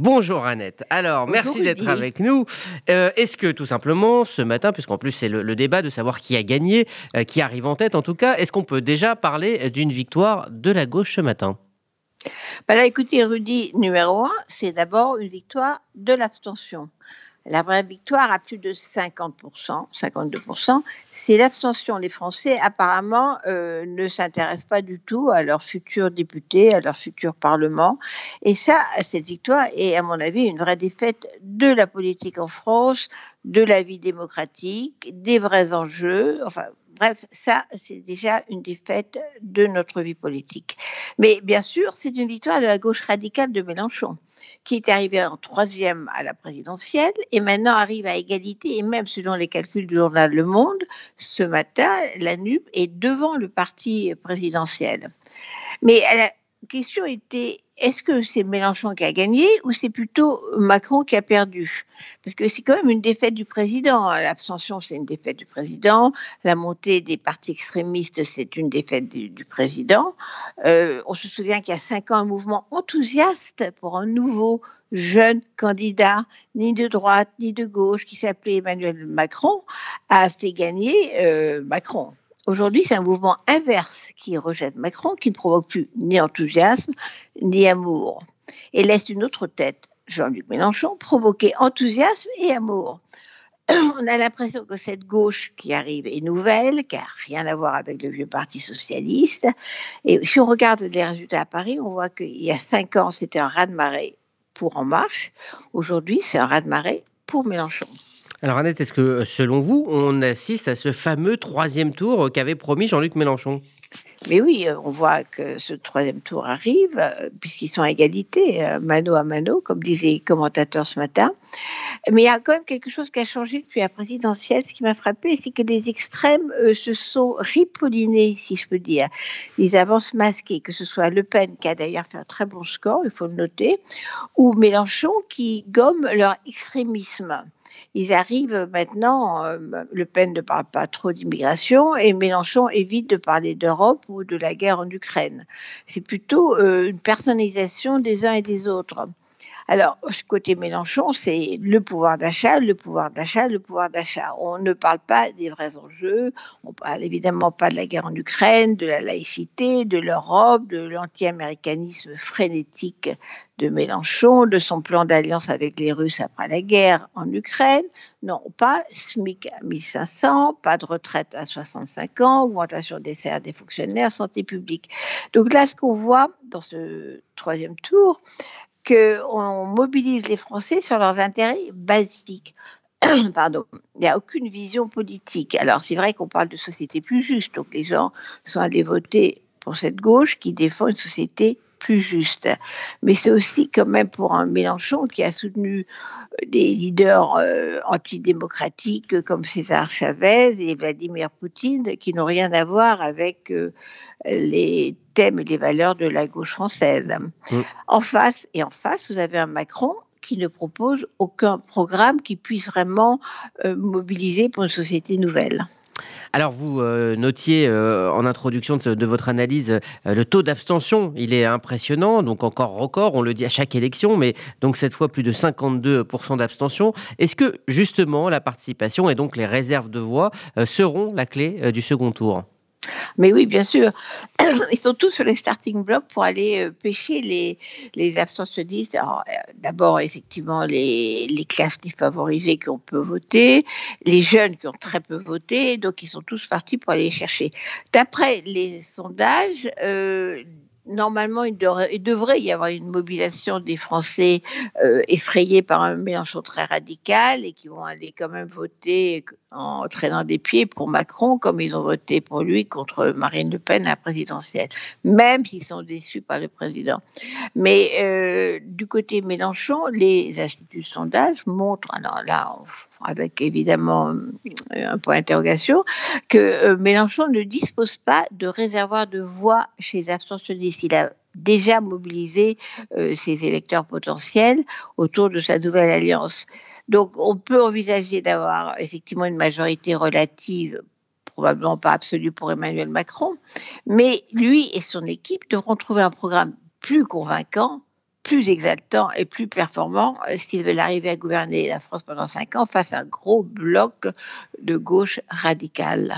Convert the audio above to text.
Bonjour Annette. Alors, merci d'être avec nous. Euh, est-ce que tout simplement, ce matin, puisqu'en plus c'est le, débat de savoir qui a gagné, euh, qui arrive en tête en tout cas, est-ce qu'on peut déjà parler d'une victoire de la gauche ce matin? Bah là, écoutez, Rudy, numéro un, c'est d'abord une victoire de l'abstention. La vraie victoire à plus de 50%, 52%, c'est l'abstention. Les Français, apparemment, euh, ne s'intéressent pas du tout à leurs futurs députés, à leur futur Parlement. Et ça, cette victoire est, à mon avis, une vraie défaite de la politique en France, de la vie démocratique, des vrais enjeux. Enfin, Bref, ça, c'est déjà une défaite de notre vie politique. Mais bien sûr, c'est une victoire de la gauche radicale de Mélenchon, qui est arrivé en troisième à la présidentielle et maintenant arrive à égalité. Et même selon les calculs du journal Le Monde, ce matin, la NUP est devant le parti présidentiel. Mais la question était est-ce que c'est Mélenchon qui a gagné ou c'est plutôt Macron qui a perdu? Parce que c'est quand même une défaite du président. L'abstention, c'est une défaite du président. La montée des partis extrémistes, c'est une défaite du, président. Euh, on se souvient qu'il y a cinq ans, un mouvement enthousiaste pour un nouveau jeune candidat, ni de droite ni de gauche, qui s'appelait Emmanuel Macron, a fait gagner euh, Macron. Aujourd'hui, c'est un mouvement inverse qui rejette Macron, qui ne provoque plus ni enthousiasme ni amour, et laisse une autre tête, Jean-Luc Mélenchon, provoquer enthousiasme et amour. On a l'impression que cette gauche qui arrive est nouvelle, qui n'a rien à voir avec le vieux Parti socialiste. Et si on regarde les résultats à Paris, on voit qu'il y a cinq ans, c'était un raz-de-marée pour En Marche. Aujourd'hui, c'est un raz-de-marée pour Mélenchon. Alors Annette, est-ce que selon vous, on assiste à ce fameux troisième tour qu'avait promis Jean-Luc Mélenchon? Mais oui, euh, on voit que ce troisième tour arrive, euh, puisqu'ils sont à égalité, euh, mano à mano, comme disaient les commentateurs ce matin. Mais il y a quand même quelque chose qui a changé depuis la présidentielle. Ce qui m'a frappé, c'est que les extrêmes se sont ripollinés, si je peux dire. Ils avancent masqués, que ce soit Le Pen, qui a d'ailleurs fait un très bon score, il faut le noter, ou Mélenchon, qui gomme leur extrémisme ils arrivent maintenant, Le Pen ne parle pas trop d'immigration et Mélenchon évite de parler d'Europe ou de la guerre en Ukraine. C'est plutôt euh, une personnalisation des uns et des autres. Alors, côté Mélenchon, c'est le pouvoir d'achat, le pouvoir d'achat, le pouvoir d'achat. On ne parle pas des vrais enjeux, on parle évidemment pas de la guerre en Ukraine, de la laïcité, de l'Europe, de l'anti-américanisme frénétique de Mélenchon, de son plan d'alliance avec les Russes après la guerre en Ukraine. Non, pas SMIC à 1500, pas de retraite à 65 ans, augmentation des salaires des fonctionnaires, santé publique. Donc là, ce qu'on voit dans ce troisième tour, qu'on mobilise les Français sur leurs intérêts basiques. Pardon, il n'y a aucune vision politique. Alors c'est vrai qu'on parle de société plus juste, donc les gens sont allés voter pour cette gauche qui défend une société plus juste. Mais c'est aussi quand même pour un Mélenchon qui a soutenu euh, des leaders euh, antidémocratiques comme César Chavez et Vladimir Poutine qui n'ont rien à voir avec euh, les thèmes et les valeurs de la gauche française. Mm. En face et en face, vous avez un Macron qui ne propose aucun programme qui puisse vraiment mobiliser pour une société nouvelle. Alors vous euh, notiez euh, en introduction de, votre analyse euh, le taux d'abstention, il est impressionnant, donc encore record, on le dit à chaque élection, mais donc cette fois plus de 52% d'abstention. Est-ce que justement la participation et donc les réserves de voix seront la clé du second tour? Mais oui, bien sûr. Ils sont tous sur les starting blocks pour aller euh, pêcher les, les abstentionnistes. Euh, d'abord, effectivement, les, les classes défavorisées qui ont peu voté, les jeunes qui ont très peu voté. Donc, ils sont tous partis pour aller chercher. D'après les sondages, euh, normalement, il devrait, y avoir une mobilisation des Français euh, effrayés par un Mélenchon très radical et qui vont aller quand même voter en traînant des pieds pour Macron, comme ils ont voté pour lui contre Marine Le Pen à la présidentielle, même s'ils sont déçus par le président. Mais euh, du côté Mélenchon, les instituts de sondage montrent, alors là, avec évidemment euh, un point d'interrogation, que euh, Mélenchon ne dispose pas de réservoir de voix chez les abstentionnistes. Il a déjà mobilisé euh, ses électeurs potentiels autour de sa nouvelle alliance. Donc on peut envisager d'avoir effectivement une majorité relative probablement pas absolue pour Emmanuel Macron, mais lui et son équipe devront trouver un programme plus convaincant plus exaltant et plus performant euh, s'ils veulent arriver à gouverner la France pendant cinq ans face à un gros bloc de gauche radicale.